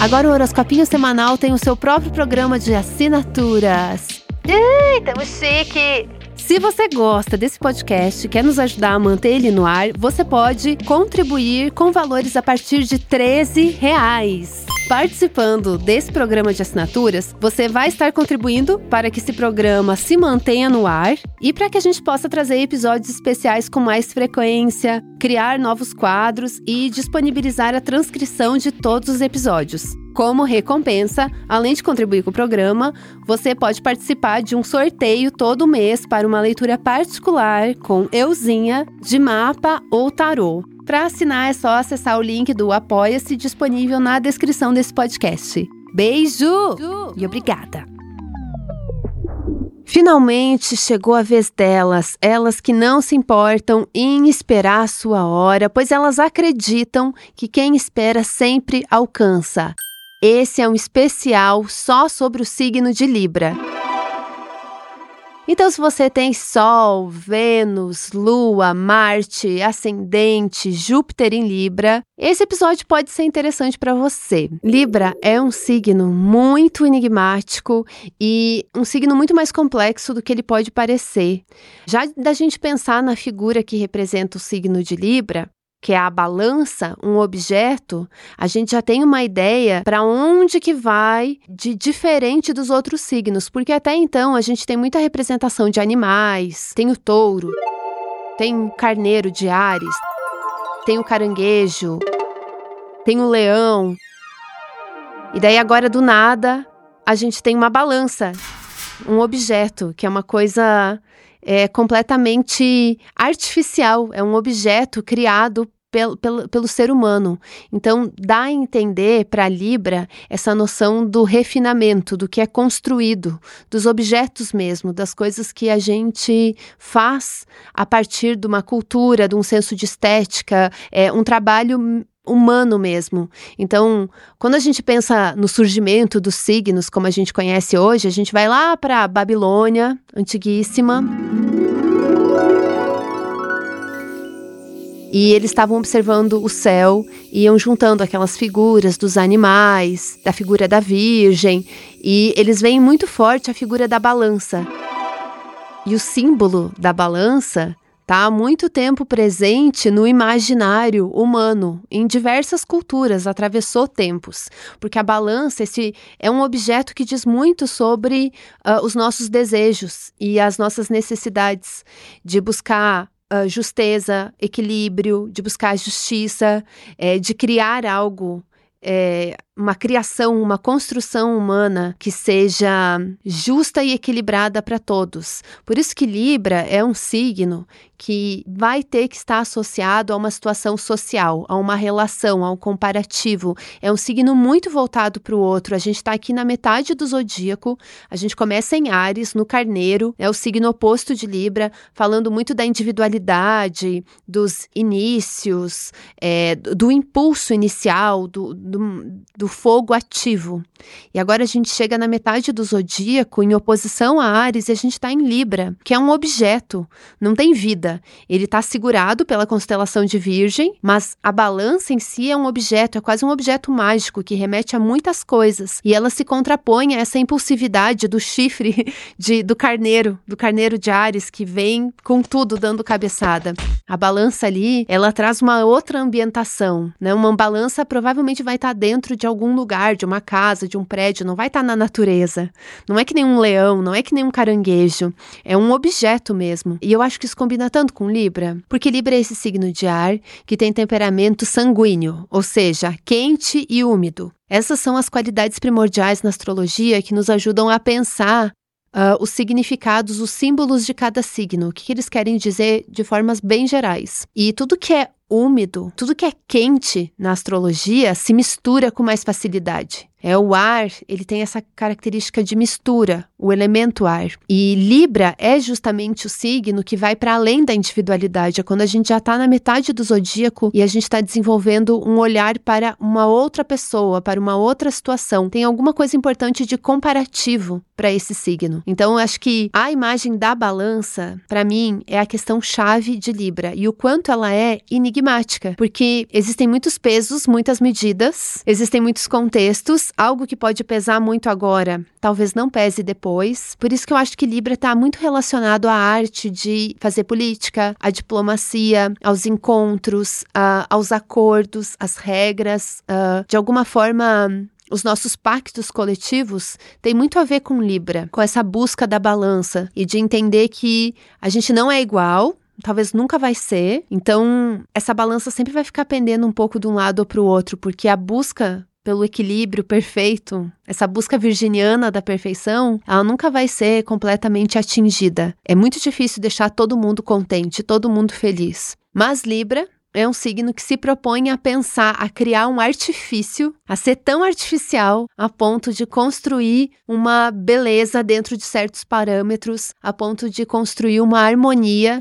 Agora o Horoscopinho Semanal tem o seu próprio programa de assinaturas. Ei, tamo chique! Se você gosta desse podcast e quer nos ajudar a manter ele no ar, você pode contribuir com valores a partir de 13 reais. Participando desse programa de assinaturas, você vai estar contribuindo para que esse programa se mantenha no ar e para que a gente possa trazer episódios especiais com mais frequência, criar novos quadros e disponibilizar a transcrição de todos os episódios. Como recompensa, além de contribuir com o programa, você pode participar de um sorteio todo mês para uma leitura particular com euzinha de mapa ou tarô. Para assinar é só acessar o link do Apoia-se disponível na descrição desse podcast. Beijo e obrigada! Finalmente chegou a vez delas, elas que não se importam em esperar sua hora, pois elas acreditam que quem espera sempre alcança. Esse é um especial só sobre o signo de Libra. Então, se você tem Sol, Vênus, Lua, Marte, Ascendente, Júpiter em Libra, esse episódio pode ser interessante para você. Libra é um signo muito enigmático e um signo muito mais complexo do que ele pode parecer. Já da gente pensar na figura que representa o signo de Libra, que é a balança, um objeto, a gente já tem uma ideia para onde que vai de diferente dos outros signos, porque até então a gente tem muita representação de animais, tem o touro, tem o carneiro de Ares, tem o caranguejo, tem o leão. E daí agora do nada, a gente tem uma balança, um objeto, que é uma coisa é completamente artificial, é um objeto criado pelo, pelo, pelo ser humano. Então, dá a entender para Libra essa noção do refinamento, do que é construído, dos objetos mesmo, das coisas que a gente faz a partir de uma cultura, de um senso de estética, é um trabalho humano mesmo. Então, quando a gente pensa no surgimento dos signos, como a gente conhece hoje, a gente vai lá para a Babilônia, antiguíssima. E eles estavam observando o céu, iam juntando aquelas figuras dos animais, da figura da Virgem, e eles veem muito forte a figura da balança. E o símbolo da balança está há muito tempo presente no imaginário humano, em diversas culturas, atravessou tempos. Porque a balança esse é um objeto que diz muito sobre uh, os nossos desejos e as nossas necessidades de buscar Uh, justeza, equilíbrio, de buscar justiça, é, de criar algo é, uma criação, uma construção humana que seja justa e equilibrada para todos. Por isso que Libra é um signo que vai ter que estar associado a uma situação social, a uma relação, a um comparativo. É um signo muito voltado para o outro. A gente está aqui na metade do zodíaco, a gente começa em Ares, no Carneiro, é o signo oposto de Libra, falando muito da individualidade, dos inícios, é, do impulso inicial, do, do, do fogo ativo. E agora a gente chega na metade do zodíaco em oposição a Ares e a gente está em Libra, que é um objeto, não tem vida. Ele está segurado pela constelação de Virgem, mas a balança em si é um objeto, é quase um objeto mágico que remete a muitas coisas. E ela se contrapõe a essa impulsividade do chifre de, do carneiro, do carneiro de Ares, que vem com tudo dando cabeçada. A balança ali, ela traz uma outra ambientação, né? Uma balança provavelmente vai estar tá dentro de algum algum lugar, de uma casa, de um prédio, não vai estar tá na natureza. Não é que nem um leão, não é que nem um caranguejo. É um objeto mesmo. E eu acho que isso combina tanto com Libra, porque Libra é esse signo de ar que tem temperamento sanguíneo, ou seja, quente e úmido. Essas são as qualidades primordiais na astrologia que nos ajudam a pensar Uh, os significados, os símbolos de cada signo, o que, que, eles querem dizer de formas bem gerais. E tudo que é úmido, tudo que é quente na astrologia se mistura com mais facilidade. É o ar, ele tem essa característica de mistura, o elemento ar. E Libra é justamente o signo que vai para além da individualidade. É quando a gente já está na metade do zodíaco e a gente está desenvolvendo um olhar para uma outra pessoa, para uma outra situação. Tem alguma coisa importante de comparativo para esse signo. Então, eu acho que a imagem da balança, para mim, é a questão chave de Libra e o quanto ela é enigmática, porque existem muitos pesos, muitas medidas, existem muitos contextos, algo que pode pesar muito agora, talvez não pese depois. Por isso que eu acho que Libra está muito relacionado à arte de fazer política, à diplomacia, aos encontros, aos acordos, às regras, de alguma forma os nossos pactos coletivos têm muito a ver com Libra, com essa busca da balança e de entender que a gente não é igual, talvez nunca vai ser. Então, essa balança sempre vai ficar pendendo um pouco de um lado ou para o outro, porque a busca pelo equilíbrio perfeito, essa busca virginiana da perfeição, ela nunca vai ser completamente atingida. É muito difícil deixar todo mundo contente, todo mundo feliz. Mas Libra é um signo que se propõe a pensar, a criar um artifício, a ser tão artificial a ponto de construir uma beleza dentro de certos parâmetros, a ponto de construir uma harmonia.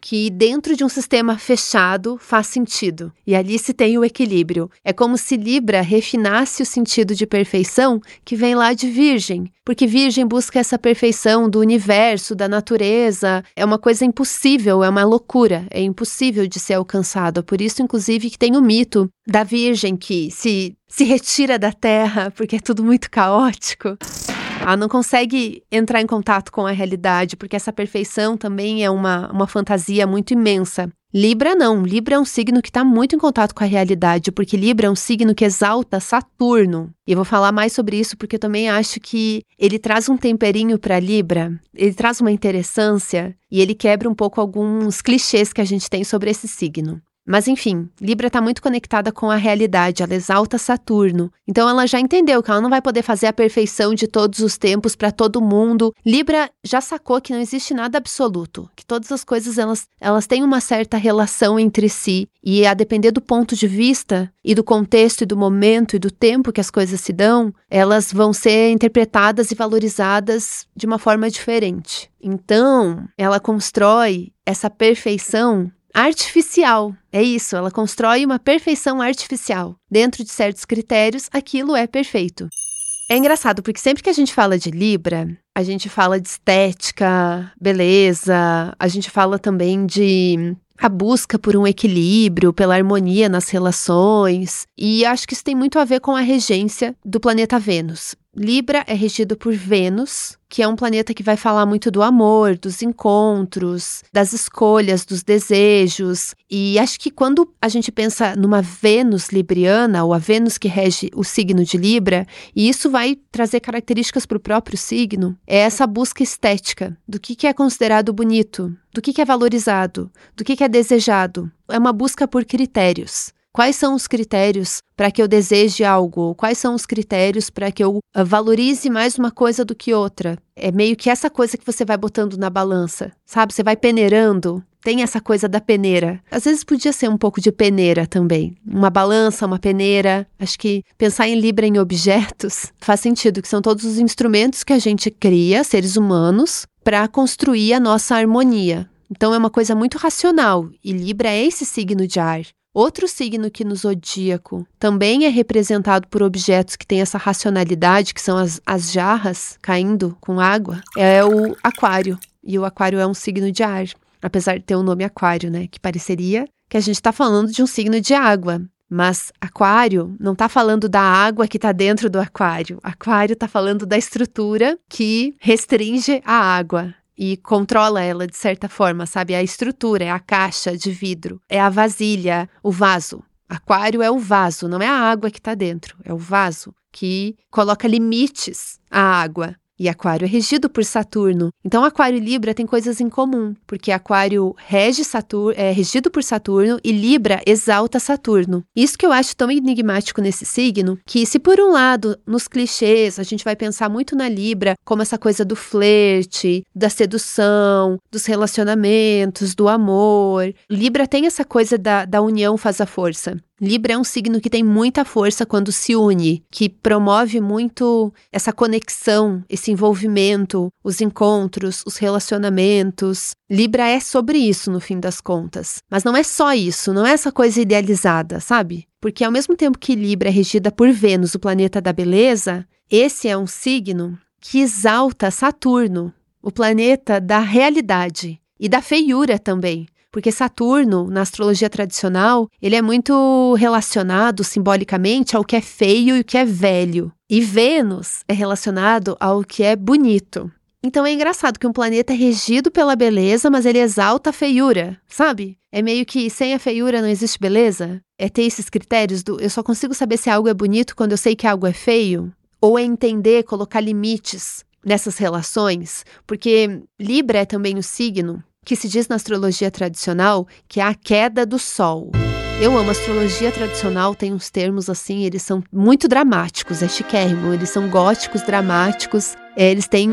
Que dentro de um sistema fechado faz sentido. E ali se tem o equilíbrio. É como se Libra refinasse o sentido de perfeição que vem lá de Virgem, porque Virgem busca essa perfeição do universo, da natureza. É uma coisa impossível, é uma loucura, é impossível de ser alcançado. Por isso, inclusive, que tem o mito da Virgem que se, se retira da Terra porque é tudo muito caótico. Ela não consegue entrar em contato com a realidade, porque essa perfeição também é uma, uma fantasia muito imensa. Libra não. Libra é um signo que está muito em contato com a realidade, porque Libra é um signo que exalta Saturno. E eu vou falar mais sobre isso porque eu também acho que ele traz um temperinho para Libra, ele traz uma interessância e ele quebra um pouco alguns clichês que a gente tem sobre esse signo. Mas enfim, Libra está muito conectada com a realidade, ela exalta Saturno. Então ela já entendeu que ela não vai poder fazer a perfeição de todos os tempos para todo mundo. Libra já sacou que não existe nada absoluto, que todas as coisas elas, elas têm uma certa relação entre si e a depender do ponto de vista e do contexto e do momento e do tempo que as coisas se dão, elas vão ser interpretadas e valorizadas de uma forma diferente. Então, ela constrói essa perfeição artificial. É isso, ela constrói uma perfeição artificial. Dentro de certos critérios, aquilo é perfeito. É engraçado porque sempre que a gente fala de Libra, a gente fala de estética, beleza, a gente fala também de a busca por um equilíbrio, pela harmonia nas relações, e acho que isso tem muito a ver com a regência do planeta Vênus. Libra é regido por Vênus, que é um planeta que vai falar muito do amor, dos encontros, das escolhas, dos desejos. E acho que quando a gente pensa numa Vênus libriana, ou a Vênus que rege o signo de Libra, e isso vai trazer características para o próprio signo, é essa busca estética do que, é considerado bonito, do que, é valorizado, do que é desejado. É uma busca por critérios. Quais são os critérios para que eu deseje algo? Quais são os critérios para que eu ah, valorize mais uma coisa do que outra? É meio que essa coisa que você vai botando na balança, sabe? Você vai peneirando. Tem essa coisa da peneira. Às vezes podia ser um pouco de peneira também. Uma balança, uma peneira. Acho que pensar em Libra em objetos faz sentido, que são todos os instrumentos que a gente cria, seres humanos, para construir a nossa harmonia. Então é uma coisa muito racional, e Libra é esse signo de ar. Outro signo que no zodíaco também é representado por objetos que têm essa racionalidade, que são as, as jarras caindo com água, é o Aquário. E o Aquário é um signo de ar, apesar de ter o nome Aquário, né? Que pareceria que a gente está falando de um signo de água. Mas aquário não está falando da água que está dentro do aquário. Aquário está falando da estrutura que restringe a água e controla ela de certa forma, sabe? A estrutura, é a caixa de vidro, é a vasilha, o vaso. Aquário é o vaso, não é a água que está dentro, é o vaso que coloca limites à água. E Aquário é regido por Saturno. Então, Aquário e Libra têm coisas em comum, porque Aquário rege Saturno, é regido por Saturno e Libra exalta Saturno. Isso que eu acho tão enigmático nesse signo, que se por um lado, nos clichês, a gente vai pensar muito na Libra como essa coisa do flerte, da sedução, dos relacionamentos, do amor, Libra tem essa coisa da, da união faz a força. Libra é um signo que tem muita força quando se une, que promove muito essa conexão, esse envolvimento, os encontros, os relacionamentos. Libra é sobre isso no fim das contas. Mas não é só isso, não é essa coisa idealizada, sabe? Porque ao mesmo tempo que Libra é regida por Vênus, o planeta da beleza, esse é um signo que exalta Saturno, o planeta da realidade e da feiura também. Porque Saturno, na astrologia tradicional, ele é muito relacionado simbolicamente ao que é feio e o que é velho. E Vênus é relacionado ao que é bonito. Então é engraçado que um planeta é regido pela beleza, mas ele exalta a feiura, sabe? É meio que sem a feiura não existe beleza. É ter esses critérios do eu só consigo saber se algo é bonito quando eu sei que algo é feio. Ou é entender, colocar limites nessas relações, porque Libra é também o signo que se diz na astrologia tradicional que é a queda do sol. Eu amo astrologia tradicional, tem uns termos assim, eles são muito dramáticos, é chiquérrimo, eles são góticos, dramáticos, é, eles têm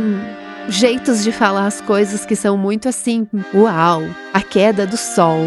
jeitos de falar as coisas que são muito assim, uau, a queda do sol.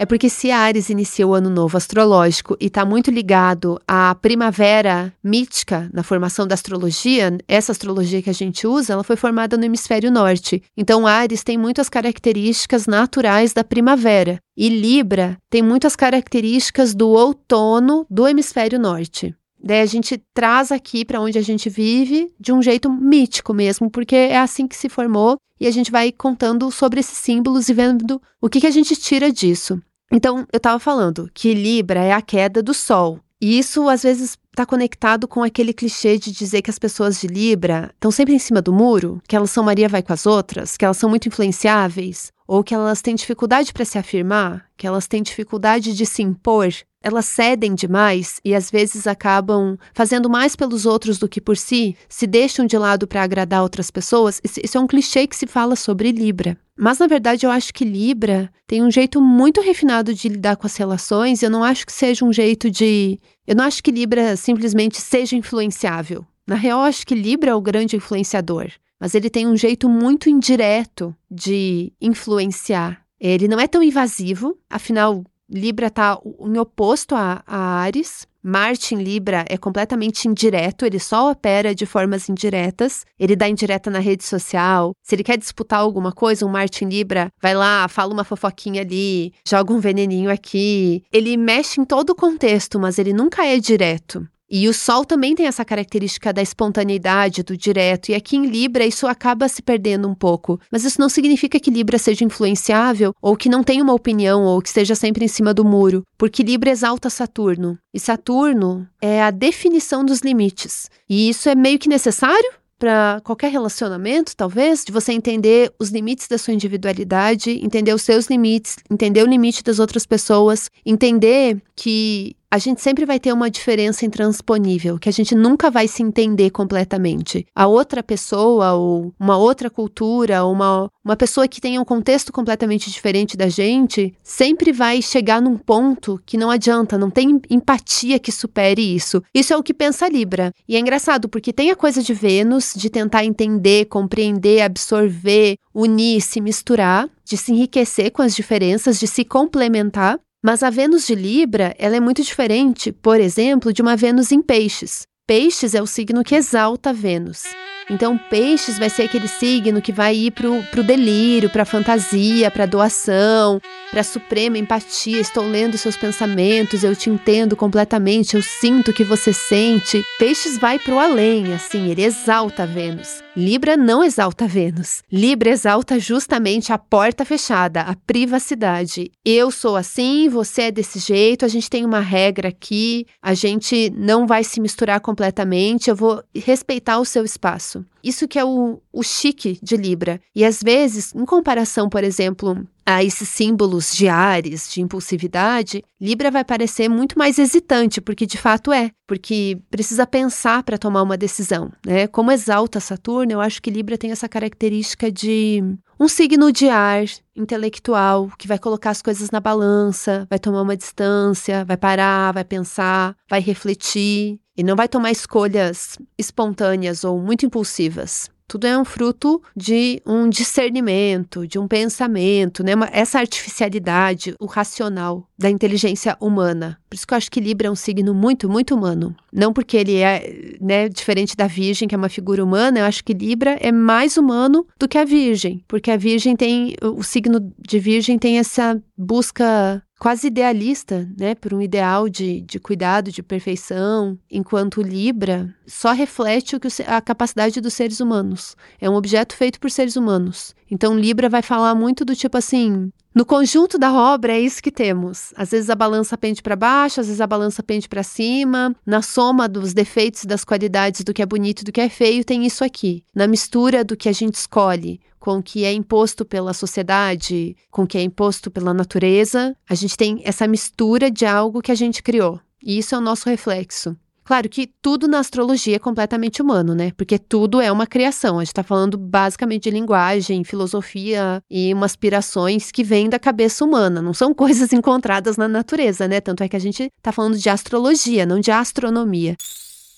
É porque se Ares inicia o ano novo astrológico e está muito ligado à primavera mítica na formação da astrologia, essa astrologia que a gente usa, ela foi formada no hemisfério norte. Então Ares tem muitas características naturais da primavera e Libra tem muitas características do outono do hemisfério norte. Daí a gente traz aqui para onde a gente vive de um jeito mítico mesmo, porque é assim que se formou e a gente vai contando sobre esses símbolos e vendo o que, que a gente tira disso. Então, eu estava falando que Libra é a queda do Sol. E isso, às vezes, está conectado com aquele clichê de dizer que as pessoas de Libra estão sempre em cima do muro, que elas são Maria vai com as outras, que elas são muito influenciáveis, ou que elas têm dificuldade para se afirmar, que elas têm dificuldade de se impor elas cedem demais e às vezes acabam fazendo mais pelos outros do que por si, se deixam de lado para agradar outras pessoas. Isso é um clichê que se fala sobre Libra. Mas na verdade eu acho que Libra tem um jeito muito refinado de lidar com as relações. Eu não acho que seja um jeito de. Eu não acho que Libra simplesmente seja influenciável. Na real, eu acho que Libra é o grande influenciador. Mas ele tem um jeito muito indireto de influenciar. Ele não é tão invasivo, afinal, Libra está em oposto a, a Ares. Marte em Libra é completamente indireto, ele só opera de formas indiretas. Ele dá indireta na rede social. Se ele quer disputar alguma coisa, um Marte em Libra vai lá, fala uma fofoquinha ali, joga um veneninho aqui. Ele mexe em todo o contexto, mas ele nunca é direto. E o Sol também tem essa característica da espontaneidade, do direto, e aqui em Libra isso acaba se perdendo um pouco. Mas isso não significa que Libra seja influenciável, ou que não tenha uma opinião, ou que esteja sempre em cima do muro, porque Libra exalta Saturno. E Saturno é a definição dos limites. E isso é meio que necessário para qualquer relacionamento, talvez, de você entender os limites da sua individualidade, entender os seus limites, entender o limite das outras pessoas, entender que a gente sempre vai ter uma diferença intransponível, que a gente nunca vai se entender completamente. A outra pessoa, ou uma outra cultura, ou uma, uma pessoa que tenha um contexto completamente diferente da gente, sempre vai chegar num ponto que não adianta, não tem empatia que supere isso. Isso é o que pensa Libra. E é engraçado, porque tem a coisa de Vênus, de tentar entender, compreender, absorver, unir, se misturar, de se enriquecer com as diferenças, de se complementar. Mas a Vênus de Libra, ela é muito diferente, por exemplo, de uma Vênus em Peixes. Peixes é o signo que exalta Vênus. Então, peixes vai ser aquele signo que vai ir pro, pro delírio, pra fantasia, pra doação, pra suprema empatia. Estou lendo seus pensamentos, eu te entendo completamente, eu sinto o que você sente. Peixes vai pro além, assim, ele exalta Vênus. Libra não exalta Vênus. Libra exalta justamente a porta fechada, a privacidade. Eu sou assim, você é desse jeito, a gente tem uma regra aqui, a gente não vai se misturar completamente, eu vou respeitar o seu espaço isso. Isso que é o, o chique de Libra. E às vezes, em comparação, por exemplo, a esses símbolos de Ares, de impulsividade, Libra vai parecer muito mais hesitante, porque de fato é, porque precisa pensar para tomar uma decisão, né? Como exalta Saturno, eu acho que Libra tem essa característica de um signo de ar intelectual que vai colocar as coisas na balança, vai tomar uma distância, vai parar, vai pensar, vai refletir e não vai tomar escolhas espontâneas ou muito impulsivas. Tudo é um fruto de um discernimento, de um pensamento, né? Essa artificialidade, o racional da inteligência humana. Por isso que eu acho que Libra é um signo muito, muito humano. Não porque ele é né, diferente da Virgem, que é uma figura humana, eu acho que Libra é mais humano do que a Virgem. Porque a Virgem tem. O signo de Virgem tem essa busca quase idealista, né, por um ideal de, de cuidado, de perfeição, enquanto Libra só reflete o que a capacidade dos seres humanos. É um objeto feito por seres humanos. Então Libra vai falar muito do tipo assim, no conjunto da obra é isso que temos. Às vezes a balança pende para baixo, às vezes a balança pende para cima. Na soma dos defeitos e das qualidades do que é bonito e do que é feio, tem isso aqui. Na mistura do que a gente escolhe com o que é imposto pela sociedade, com o que é imposto pela natureza, a gente tem essa mistura de algo que a gente criou. E isso é o nosso reflexo. Claro que tudo na astrologia é completamente humano, né? Porque tudo é uma criação. A gente está falando basicamente de linguagem, filosofia e umas aspirações que vêm da cabeça humana. Não são coisas encontradas na natureza, né? Tanto é que a gente está falando de astrologia, não de astronomia.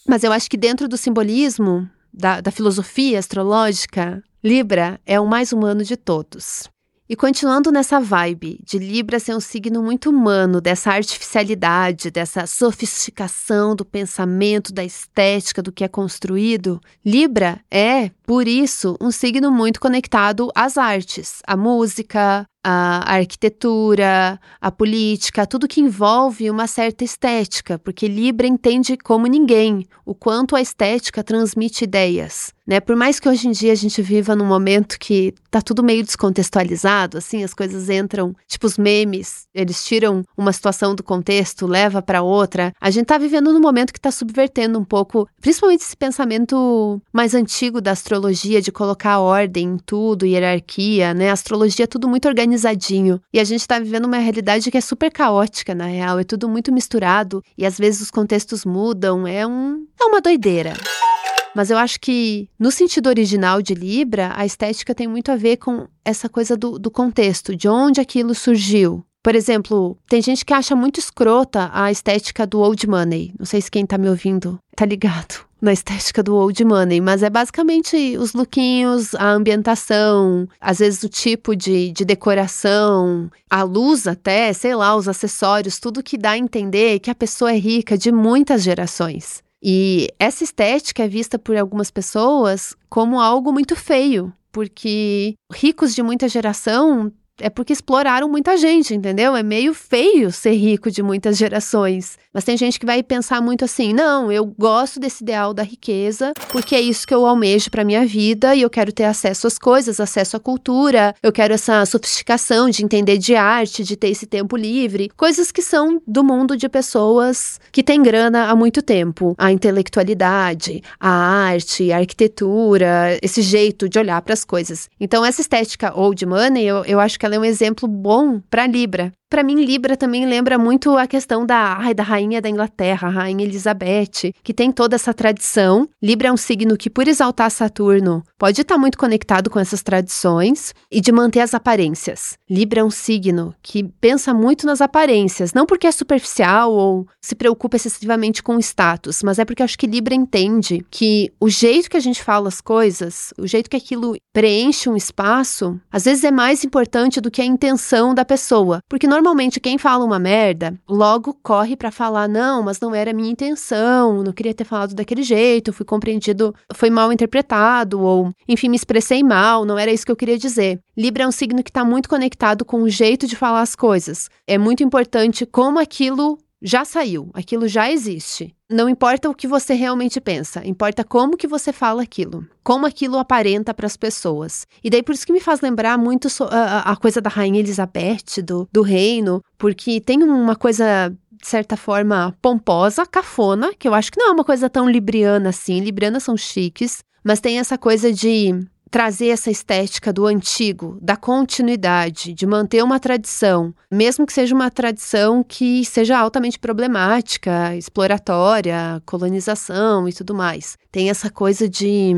Mas eu acho que dentro do simbolismo, da, da filosofia astrológica, Libra é o mais humano de todos. E continuando nessa vibe de Libra ser um signo muito humano, dessa artificialidade, dessa sofisticação do pensamento, da estética, do que é construído, Libra é, por isso, um signo muito conectado às artes, à música, a arquitetura, a política, tudo que envolve uma certa estética, porque Libra entende como ninguém o quanto a estética transmite ideias. Né? Por mais que hoje em dia a gente viva num momento que tá tudo meio descontextualizado, assim, as coisas entram, tipo os memes, eles tiram uma situação do contexto, leva para outra. A gente tá vivendo num momento que tá subvertendo um pouco, principalmente esse pensamento mais antigo da astrologia de colocar ordem em tudo, hierarquia, né? A astrologia é tudo muito organizadinho. E a gente tá vivendo uma realidade que é super caótica, na real, é tudo muito misturado e às vezes os contextos mudam, é um é uma doideira. Mas eu acho que, no sentido original de Libra, a estética tem muito a ver com essa coisa do, do contexto, de onde aquilo surgiu. Por exemplo, tem gente que acha muito escrota a estética do old money. Não sei se quem tá me ouvindo tá ligado na estética do old money, mas é basicamente os lookinhos, a ambientação, às vezes o tipo de, de decoração, a luz até, sei lá, os acessórios, tudo que dá a entender que a pessoa é rica de muitas gerações. E essa estética é vista por algumas pessoas como algo muito feio, porque ricos de muita geração é porque exploraram muita gente, entendeu? É meio feio ser rico de muitas gerações. Mas tem gente que vai pensar muito assim: não, eu gosto desse ideal da riqueza, porque é isso que eu almejo para minha vida e eu quero ter acesso às coisas, acesso à cultura, eu quero essa sofisticação de entender de arte, de ter esse tempo livre, coisas que são do mundo de pessoas que têm grana há muito tempo. A intelectualidade, a arte, a arquitetura, esse jeito de olhar para as coisas. Então, essa estética old money, eu, eu acho que ela é um exemplo bom para Libra. Para mim, Libra também lembra muito a questão da, ai, da rainha da Inglaterra, a rainha Elizabeth, que tem toda essa tradição. Libra é um signo que, por exaltar Saturno, pode estar tá muito conectado com essas tradições e de manter as aparências. Libra é um signo que pensa muito nas aparências, não porque é superficial ou se preocupa excessivamente com o status, mas é porque acho que Libra entende que o jeito que a gente fala as coisas, o jeito que aquilo preenche um espaço, às vezes é mais importante do que a intenção da pessoa, porque normalmente quem fala uma merda, logo corre para falar: não, mas não era minha intenção, não queria ter falado daquele jeito, fui compreendido, foi mal interpretado, ou enfim, me expressei mal, não era isso que eu queria dizer. Libra é um signo que está muito conectado com o jeito de falar as coisas. É muito importante como aquilo já saiu, aquilo já existe. Não importa o que você realmente pensa, importa como que você fala aquilo, como aquilo aparenta para as pessoas. E daí por isso que me faz lembrar muito a, a coisa da rainha Elizabeth, do, do reino, porque tem uma coisa de certa forma pomposa, cafona, que eu acho que não é uma coisa tão libriana assim. Librianas são chiques, mas tem essa coisa de trazer essa estética do antigo, da continuidade, de manter uma tradição, mesmo que seja uma tradição que seja altamente problemática, exploratória, colonização e tudo mais. Tem essa coisa de,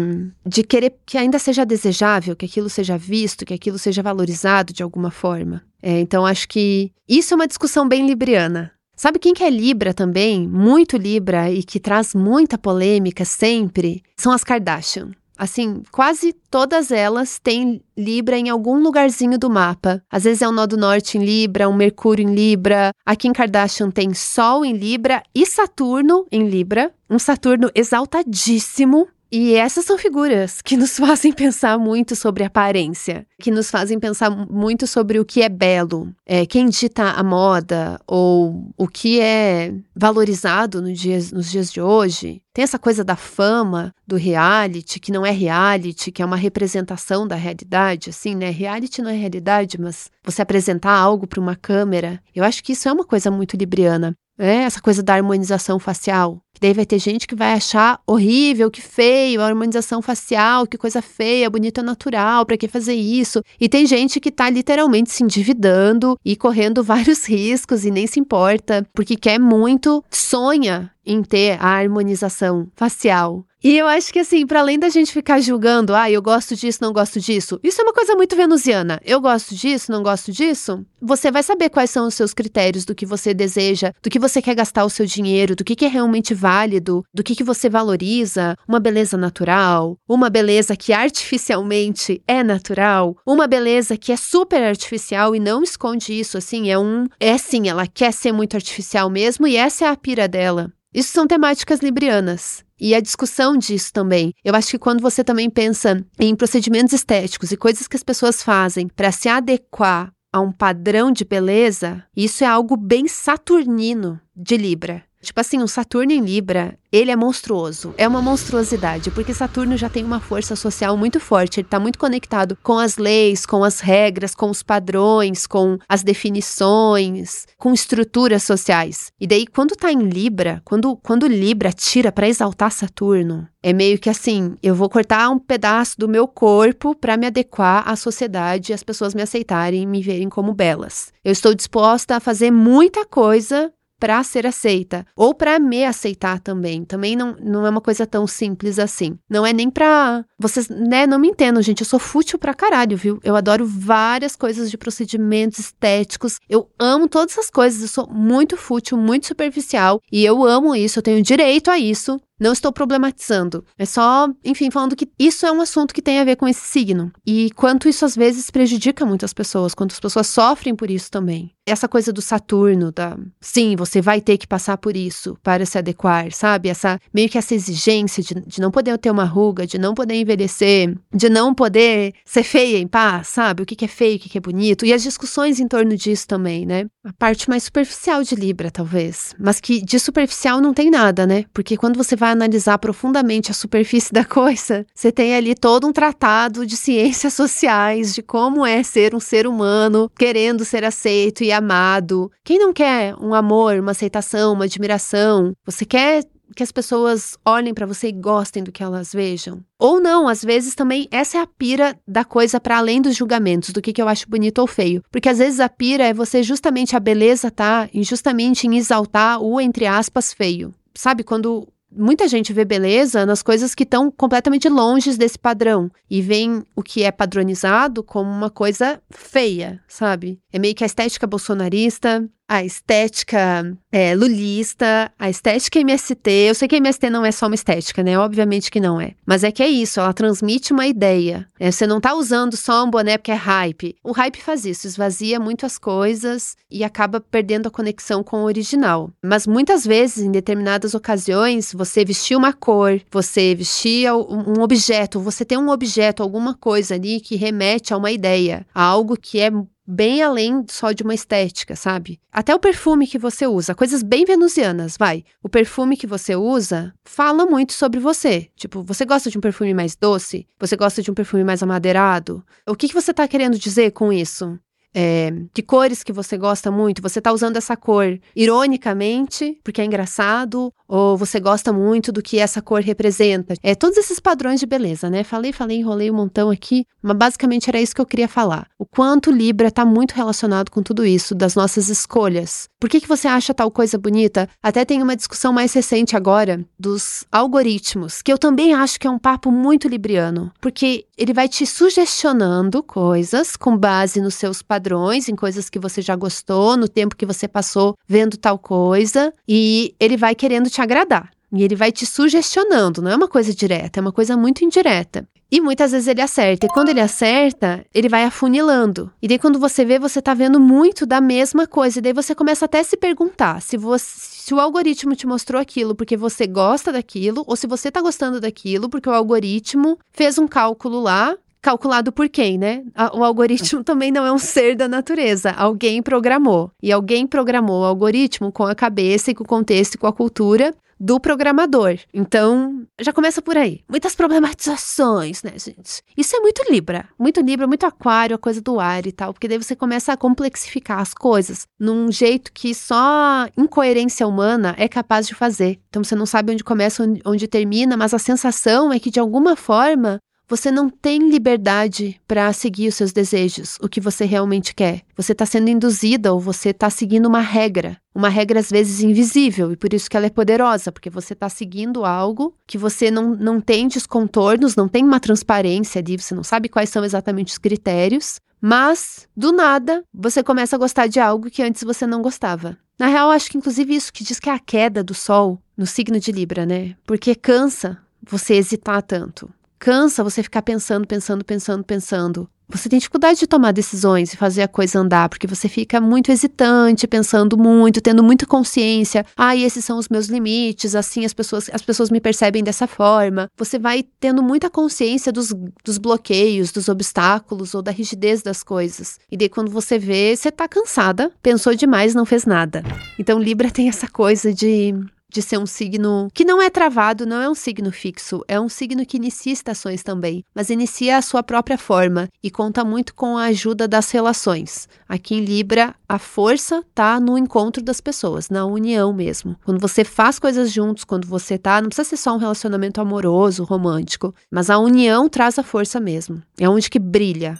de querer que ainda seja desejável, que aquilo seja visto, que aquilo seja valorizado de alguma forma. É, então, acho que isso é uma discussão bem libriana. Sabe quem que é Libra também? Muito Libra e que traz muita polêmica sempre? São as Kardashian. Assim, quase todas elas têm Libra em algum lugarzinho do mapa. Às vezes é um nó do norte em Libra, um Mercúrio em Libra. Aqui em Kardashian tem Sol em Libra e Saturno em Libra. Um Saturno exaltadíssimo. E essas são figuras que nos fazem pensar muito sobre aparência, que nos fazem pensar muito sobre o que é belo, é, quem dita a moda ou o que é valorizado no dia, nos dias de hoje. Tem essa coisa da fama, do reality, que não é reality, que é uma representação da realidade, assim, né? Reality não é realidade, mas você apresentar algo para uma câmera, eu acho que isso é uma coisa muito libriana. É, essa coisa da harmonização facial. Daí vai ter gente que vai achar horrível, que feio, a harmonização facial, que coisa feia, bonita natural, para que fazer isso? E tem gente que tá literalmente se endividando e correndo vários riscos e nem se importa, porque quer muito, sonha em ter a harmonização facial. E eu acho que assim, para além da gente ficar julgando, ah, eu gosto disso, não gosto disso, isso é uma coisa muito venusiana. Eu gosto disso, não gosto disso. Você vai saber quais são os seus critérios do que você deseja, do que você quer gastar o seu dinheiro, do que, que é realmente válido, do que, que você valoriza, uma beleza natural, uma beleza que artificialmente é natural, uma beleza que é super artificial e não esconde isso, assim, é um, é sim, ela quer ser muito artificial mesmo e essa é a pira dela. Isso são temáticas librianas. E a discussão disso também. Eu acho que quando você também pensa em procedimentos estéticos e coisas que as pessoas fazem para se adequar a um padrão de beleza, isso é algo bem saturnino de Libra. Tipo assim, um Saturno em Libra, ele é monstruoso. É uma monstruosidade, porque Saturno já tem uma força social muito forte. Ele está muito conectado com as leis, com as regras, com os padrões, com as definições, com estruturas sociais. E daí, quando tá em Libra, quando, quando Libra tira para exaltar Saturno, é meio que assim: eu vou cortar um pedaço do meu corpo para me adequar à sociedade e as pessoas me aceitarem e me verem como belas. Eu estou disposta a fazer muita coisa para ser aceita ou para me aceitar também. Também não, não é uma coisa tão simples assim. Não é nem pra. Vocês, né, não me entendam, gente. Eu sou fútil pra caralho, viu? Eu adoro várias coisas de procedimentos estéticos. Eu amo todas essas coisas. Eu sou muito fútil, muito superficial. E eu amo isso, eu tenho direito a isso. Não estou problematizando. É só, enfim, falando que isso é um assunto que tem a ver com esse signo. E quanto isso às vezes prejudica muitas pessoas, quanto as pessoas sofrem por isso também. Essa coisa do Saturno, da sim, você vai ter que passar por isso para se adequar, sabe? Essa meio que essa exigência de, de não poder ter uma ruga, de não poder envelhecer, de não poder ser feia em paz, sabe? O que, que é feio, o que, que é bonito. E as discussões em torno disso também, né? A parte mais superficial de Libra, talvez. Mas que de superficial não tem nada, né? Porque quando você vai analisar profundamente a superfície da coisa, você tem ali todo um tratado de ciências sociais, de como é ser um ser humano querendo ser aceito e amado. Quem não quer um amor, uma aceitação, uma admiração? Você quer que as pessoas olhem para você e gostem do que elas vejam. Ou não, às vezes também essa é a pira da coisa para além dos julgamentos, do que, que eu acho bonito ou feio. Porque às vezes a pira é você justamente a beleza tá justamente em exaltar o entre aspas feio. Sabe, quando muita gente vê beleza nas coisas que estão completamente longe desse padrão e vem o que é padronizado como uma coisa feia, sabe? É meio que a estética bolsonarista, a estética é, lulista, a estética MST. Eu sei que MST não é só uma estética, né? Obviamente que não é. Mas é que é isso, ela transmite uma ideia. É, você não tá usando só um boné porque é hype. O hype faz isso, esvazia muito as coisas e acaba perdendo a conexão com o original. Mas muitas vezes, em determinadas ocasiões, você vestir uma cor, você vestir um objeto, você tem um objeto, alguma coisa ali que remete a uma ideia, a algo que é bem além só de uma estética, sabe? Até o perfume que você usa, coisas bem venusianas, vai. O perfume que você usa fala muito sobre você. Tipo, você gosta de um perfume mais doce? Você gosta de um perfume mais amadeirado? O que, que você está querendo dizer com isso? É, que cores que você gosta muito, você está usando essa cor ironicamente, porque é engraçado, ou você gosta muito do que essa cor representa. É, todos esses padrões de beleza, né? Falei, falei, enrolei um montão aqui, mas basicamente era isso que eu queria falar. O quanto Libra está muito relacionado com tudo isso, das nossas escolhas. Por que, que você acha tal coisa bonita? Até tem uma discussão mais recente agora dos algoritmos, que eu também acho que é um papo muito libriano, porque ele vai te sugestionando coisas com base nos seus padrões, em coisas que você já gostou, no tempo que você passou vendo tal coisa, e ele vai querendo te agradar. E ele vai te sugestionando, não é uma coisa direta, é uma coisa muito indireta. E muitas vezes ele acerta. E quando ele acerta, ele vai afunilando. E daí, quando você vê, você tá vendo muito da mesma coisa. E daí você começa até a se perguntar se, você, se o algoritmo te mostrou aquilo porque você gosta daquilo, ou se você tá gostando daquilo porque o algoritmo fez um cálculo lá calculado por quem, né? O algoritmo também não é um ser da natureza. Alguém programou. E alguém programou o algoritmo com a cabeça e com o contexto e com a cultura do programador. Então, já começa por aí. Muitas problematizações, né, gente? Isso é muito Libra. Muito Libra, muito Aquário, a coisa do ar e tal. Porque daí você começa a complexificar as coisas num jeito que só incoerência humana é capaz de fazer. Então, você não sabe onde começa, onde, termina, mas a sensação é que, de alguma forma, você não tem liberdade para seguir os seus desejos, o que você realmente quer. Você está sendo induzida ou você está seguindo uma regra. Uma regra às vezes invisível, e por isso que ela é poderosa, porque você está seguindo algo que você não, não tem descontornos, não tem uma transparência ali, você não sabe quais são exatamente os critérios, mas do nada você começa a gostar de algo que antes você não gostava. Na real, acho que inclusive isso que diz que é a queda do sol no signo de Libra, né? Porque cansa você hesitar tanto cansa você ficar pensando, pensando, pensando, pensando. Você tem dificuldade de tomar decisões e fazer a coisa andar, porque você fica muito hesitante, pensando muito, tendo muita consciência. Ah, esses são os meus limites, assim as pessoas, as pessoas me percebem dessa forma. Você vai tendo muita consciência dos, dos bloqueios, dos obstáculos ou da rigidez das coisas. E daí, quando você vê, você tá cansada, pensou demais, não fez nada. Então, Libra tem essa coisa de de ser um signo que não é travado, não é um signo fixo, é um signo que inicia estações também, mas inicia a sua própria forma e conta muito com a ajuda das relações. Aqui em Libra, a força tá no encontro das pessoas, na união mesmo. Quando você faz coisas juntos, quando você tá, não precisa ser só um relacionamento amoroso, romântico, mas a união traz a força mesmo. É onde que brilha.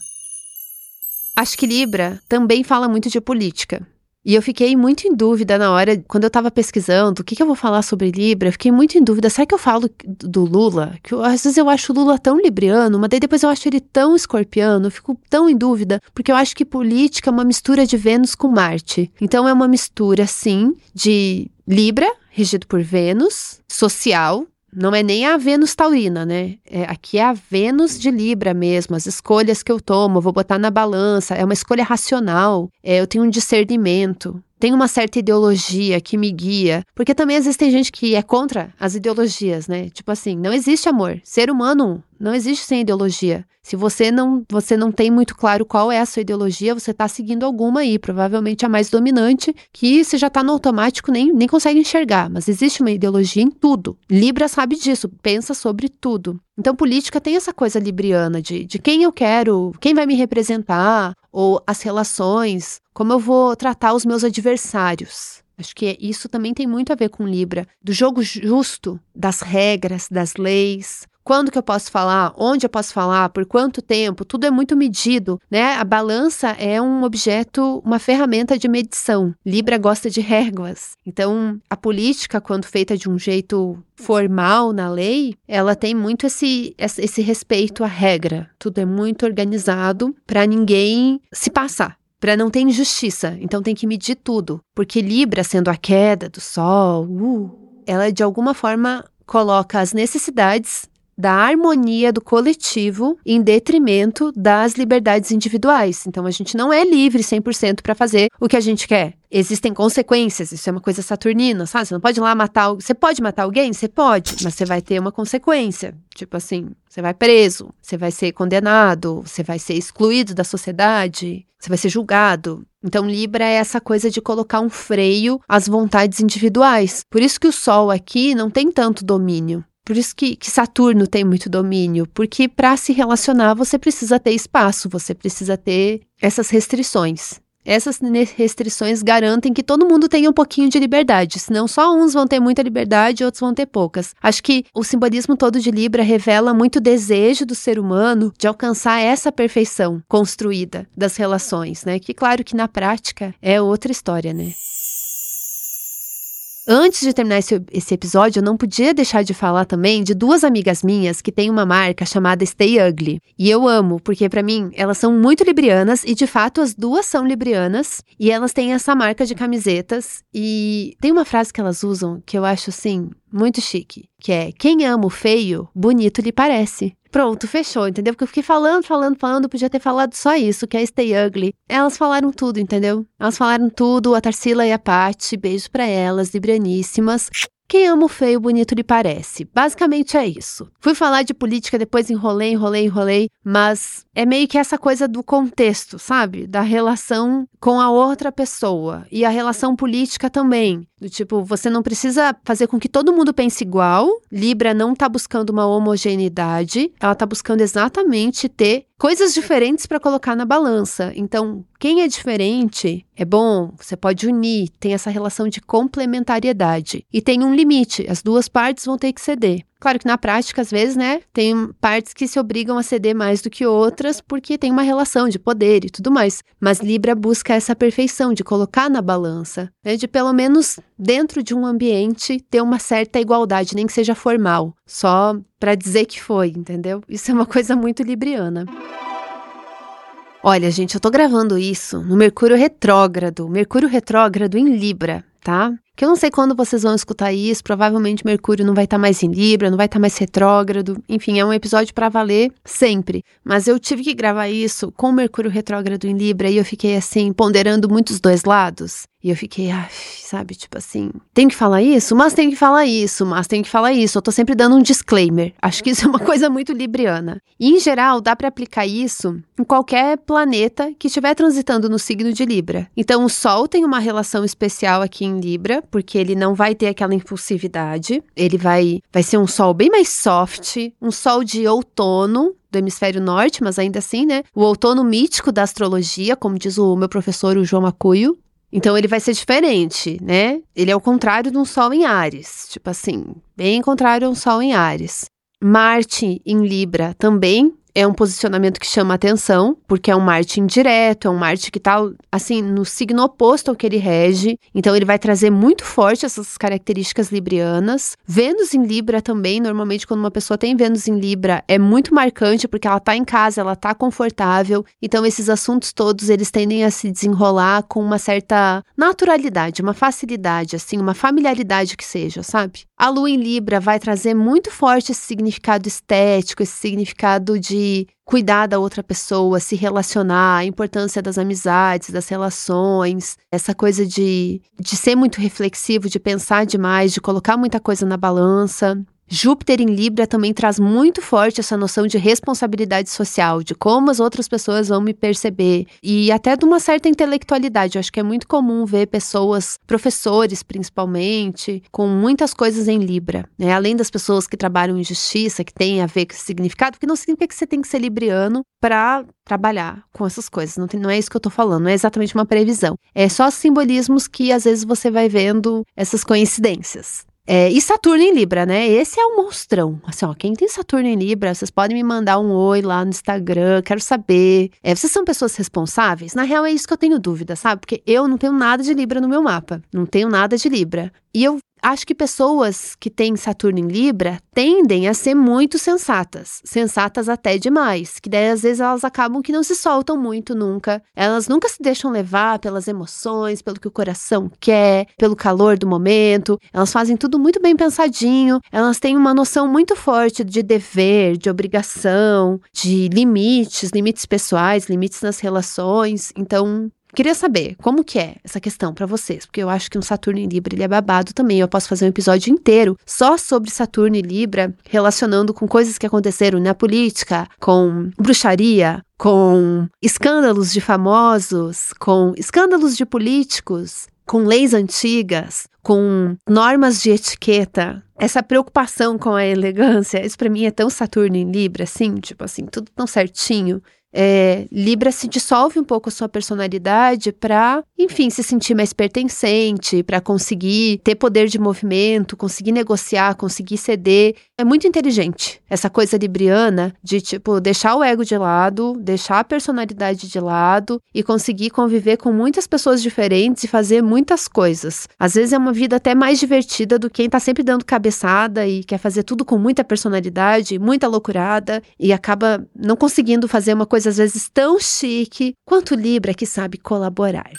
Acho que Libra também fala muito de política. E eu fiquei muito em dúvida na hora, quando eu tava pesquisando, o que, que eu vou falar sobre Libra, eu fiquei muito em dúvida, será que eu falo do Lula? Que eu, às vezes eu acho o Lula tão libriano, mas daí depois eu acho ele tão escorpiano, eu fico tão em dúvida, porque eu acho que política é uma mistura de Vênus com Marte. Então é uma mistura, sim, de Libra, regido por Vênus, social, não é nem a Vênus taurina, né? É, aqui é a Vênus de Libra mesmo, as escolhas que eu tomo, vou botar na balança, é uma escolha racional, é, eu tenho um discernimento, tem uma certa ideologia que me guia, porque também às vezes tem gente que é contra as ideologias, né? Tipo assim, não existe amor. Ser humano não existe sem ideologia. Se você não, você não tem muito claro qual é a sua ideologia, você está seguindo alguma aí, provavelmente a mais dominante, que você já está no automático, nem, nem consegue enxergar. Mas existe uma ideologia em tudo. Libra sabe disso, pensa sobre tudo. Então, política tem essa coisa libriana de, de quem eu quero, quem vai me representar, ou as relações, como eu vou tratar os meus adversários. Acho que isso também tem muito a ver com Libra, do jogo justo, das regras, das leis, quando que eu posso falar, onde eu posso falar, por quanto tempo, tudo é muito medido, né? A balança é um objeto, uma ferramenta de medição. Libra gosta de réguas. Então, a política, quando feita de um jeito formal na lei, ela tem muito esse, esse respeito à regra. Tudo é muito organizado para ninguém se passar para não ter injustiça. Então tem que medir tudo, porque Libra sendo a queda do sol, uh, ela de alguma forma coloca as necessidades da harmonia do coletivo em detrimento das liberdades individuais. Então a gente não é livre 100% para fazer o que a gente quer. Existem consequências, isso é uma coisa saturnina, sabe? Você não pode ir lá matar, você pode matar alguém, você pode, mas você vai ter uma consequência. Tipo assim, você vai preso, você vai ser condenado, você vai ser excluído da sociedade, você vai ser julgado. Então, Libra é essa coisa de colocar um freio às vontades individuais. Por isso que o Sol aqui não tem tanto domínio. Por isso que, que Saturno tem muito domínio, porque para se relacionar você precisa ter espaço, você precisa ter essas restrições. Essas restrições garantem que todo mundo tenha um pouquinho de liberdade, senão só uns vão ter muita liberdade e outros vão ter poucas. Acho que o simbolismo todo de Libra revela muito desejo do ser humano de alcançar essa perfeição construída das relações, né? Que claro que na prática é outra história, né? Antes de terminar esse, esse, episódio, eu não podia deixar de falar também de duas amigas minhas que têm uma marca chamada Stay Ugly. E eu amo, porque para mim elas são muito librianas e de fato as duas são librianas. E elas têm essa marca de camisetas. E tem uma frase que elas usam que eu acho assim muito chique, que é: quem ama o feio, bonito lhe parece. Pronto, fechou, entendeu? Porque eu fiquei falando, falando, falando, podia ter falado só isso, que é Stay Ugly. Elas falaram tudo, entendeu? Elas falaram tudo, a Tarsila e a Paty, beijo para elas, librianíssimas. Quem ama o feio, bonito lhe parece. Basicamente é isso. Fui falar de política, depois enrolei, enrolei, enrolei, mas é meio que essa coisa do contexto, sabe? Da relação com a outra pessoa. E a relação política também. Do tipo, você não precisa fazer com que todo mundo pense igual. Libra não tá buscando uma homogeneidade, ela tá buscando exatamente ter coisas diferentes para colocar na balança. Então, quem é diferente é bom, você pode unir, tem essa relação de complementariedade. E tem um limite, as duas partes vão ter que ceder. Claro que na prática, às vezes, né, tem partes que se obrigam a ceder mais do que outras porque tem uma relação de poder e tudo mais. Mas Libra busca essa perfeição de colocar na balança, né, de pelo menos dentro de um ambiente ter uma certa igualdade, nem que seja formal, só para dizer que foi, entendeu? Isso é uma coisa muito libriana. Olha, gente, eu tô gravando isso no Mercúrio retrógrado, Mercúrio retrógrado em Libra, tá? Que eu não sei quando vocês vão escutar isso, provavelmente Mercúrio não vai estar tá mais em Libra, não vai estar tá mais retrógrado. Enfim, é um episódio para valer sempre. Mas eu tive que gravar isso com Mercúrio retrógrado em Libra e eu fiquei assim, ponderando muitos dois lados. E eu fiquei, sabe, tipo assim, tem que falar isso? Mas tem que falar isso, mas tem que falar isso. Eu tô sempre dando um disclaimer. Acho que isso é uma coisa muito libriana. E em geral, dá para aplicar isso em qualquer planeta que estiver transitando no signo de Libra. Então, o Sol tem uma relação especial aqui em Libra, porque ele não vai ter aquela impulsividade. Ele vai vai ser um sol bem mais soft, um sol de outono, do hemisfério norte, mas ainda assim, né? O outono mítico da astrologia, como diz o meu professor, o João Macuio. Então ele vai ser diferente, né? Ele é o contrário de um Sol em Ares, tipo assim, bem contrário a um Sol em Ares. Marte em Libra também é um posicionamento que chama atenção, porque é um Marte indireto, é um Marte que está, assim, no signo oposto ao que ele rege. Então, ele vai trazer muito forte essas características librianas. Vênus em Libra também, normalmente, quando uma pessoa tem Vênus em Libra, é muito marcante, porque ela está em casa, ela está confortável. Então, esses assuntos todos, eles tendem a se desenrolar com uma certa naturalidade, uma facilidade, assim, uma familiaridade que seja, sabe? A Lua em Libra vai trazer muito forte esse significado estético, esse significado de cuidar da outra pessoa, se relacionar, a importância das amizades, das relações, essa coisa de, de ser muito reflexivo, de pensar demais, de colocar muita coisa na balança. Júpiter em Libra também traz muito forte essa noção de responsabilidade social, de como as outras pessoas vão me perceber e até de uma certa intelectualidade. Eu acho que é muito comum ver pessoas, professores principalmente, com muitas coisas em Libra, né? Além das pessoas que trabalham em justiça, que têm a ver com esse significado, porque não significa que você tem que ser libriano para trabalhar com essas coisas. Não, tem, não é isso que eu tô falando, não é exatamente uma previsão. É só simbolismos que às vezes você vai vendo essas coincidências. É, e Saturno em Libra, né? Esse é o monstrão. Assim, ó, quem tem Saturno em Libra, vocês podem me mandar um oi lá no Instagram, quero saber. É, vocês são pessoas responsáveis? Na real, é isso que eu tenho dúvida, sabe? Porque eu não tenho nada de Libra no meu mapa. Não tenho nada de Libra. E eu acho que pessoas que têm Saturno em Libra tendem a ser muito sensatas, sensatas até demais, que daí às vezes elas acabam que não se soltam muito nunca. Elas nunca se deixam levar pelas emoções, pelo que o coração quer, pelo calor do momento. Elas fazem tudo muito bem pensadinho. Elas têm uma noção muito forte de dever, de obrigação, de limites, limites pessoais, limites nas relações. Então, Queria saber como que é essa questão para vocês, porque eu acho que um Saturno em Libra ele é babado também. Eu posso fazer um episódio inteiro só sobre Saturno e Libra, relacionando com coisas que aconteceram na política, com bruxaria, com escândalos de famosos, com escândalos de políticos, com leis antigas, com normas de etiqueta, essa preocupação com a elegância, isso para mim é tão Saturno em Libra, assim, tipo assim, tudo tão certinho. É, Libra se dissolve um pouco a sua personalidade para enfim, se sentir mais pertencente, para conseguir ter poder de movimento, conseguir negociar, conseguir ceder. É muito inteligente essa coisa libriana de tipo deixar o ego de lado, deixar a personalidade de lado e conseguir conviver com muitas pessoas diferentes e fazer muitas coisas. Às vezes é uma vida até mais divertida do que quem tá sempre dando cabeçada e quer fazer tudo com muita personalidade, muita loucurada e acaba não conseguindo fazer uma coisa às vezes tão chique quanto Libra que sabe colaborar.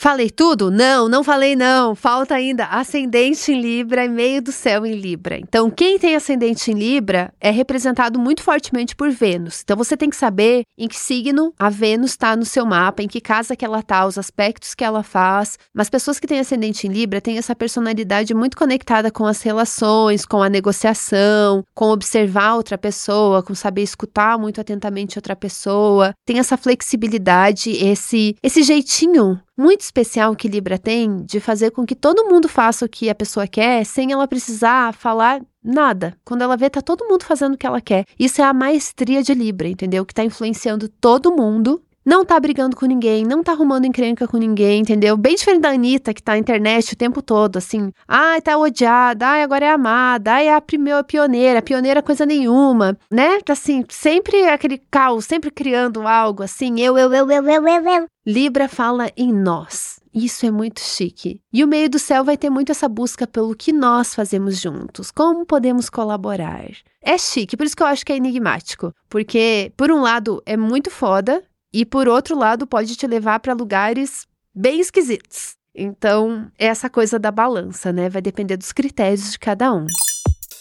Falei tudo? Não, não falei não. Falta ainda ascendente em Libra e meio do céu em Libra. Então, quem tem ascendente em Libra é representado muito fortemente por Vênus. Então, você tem que saber em que signo a Vênus está no seu mapa, em que casa que ela está, os aspectos que ela faz. Mas pessoas que têm ascendente em Libra têm essa personalidade muito conectada com as relações, com a negociação, com observar outra pessoa, com saber escutar muito atentamente outra pessoa. Tem essa flexibilidade, esse esse jeitinho muito especial que Libra tem de fazer com que todo mundo faça o que a pessoa quer sem ela precisar falar nada. Quando ela vê, tá todo mundo fazendo o que ela quer. Isso é a maestria de Libra, entendeu? Que tá influenciando todo mundo não tá brigando com ninguém, não tá arrumando encrenca com ninguém, entendeu? Bem diferente da Anitta, que tá na internet o tempo todo, assim. Ai, tá odiada, ai, agora é amada, ai, é a primeira pioneira, pioneira coisa nenhuma, né? Assim, sempre aquele caos, sempre criando algo, assim, eu, eu, eu, eu, eu, eu, eu. Libra fala em nós. Isso é muito chique. E o meio do céu vai ter muito essa busca pelo que nós fazemos juntos, como podemos colaborar. É chique, por isso que eu acho que é enigmático. Porque, por um lado, é muito foda, e por outro lado pode te levar para lugares bem esquisitos. Então, é essa coisa da balança, né? Vai depender dos critérios de cada um.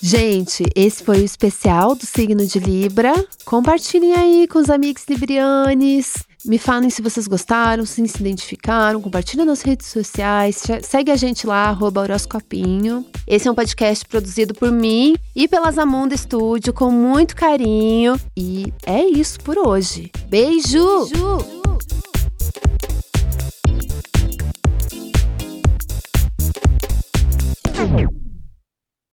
Gente, esse foi o especial do signo de Libra. Compartilhem aí com os amigos librianes. Me falem se vocês gostaram, se se identificaram, compartilhem nas redes sociais, segue a gente lá, arroba horoscopinho. Esse é um podcast produzido por mim e pela Zamunda Studio com muito carinho. E é isso por hoje. Beijo! Beijo!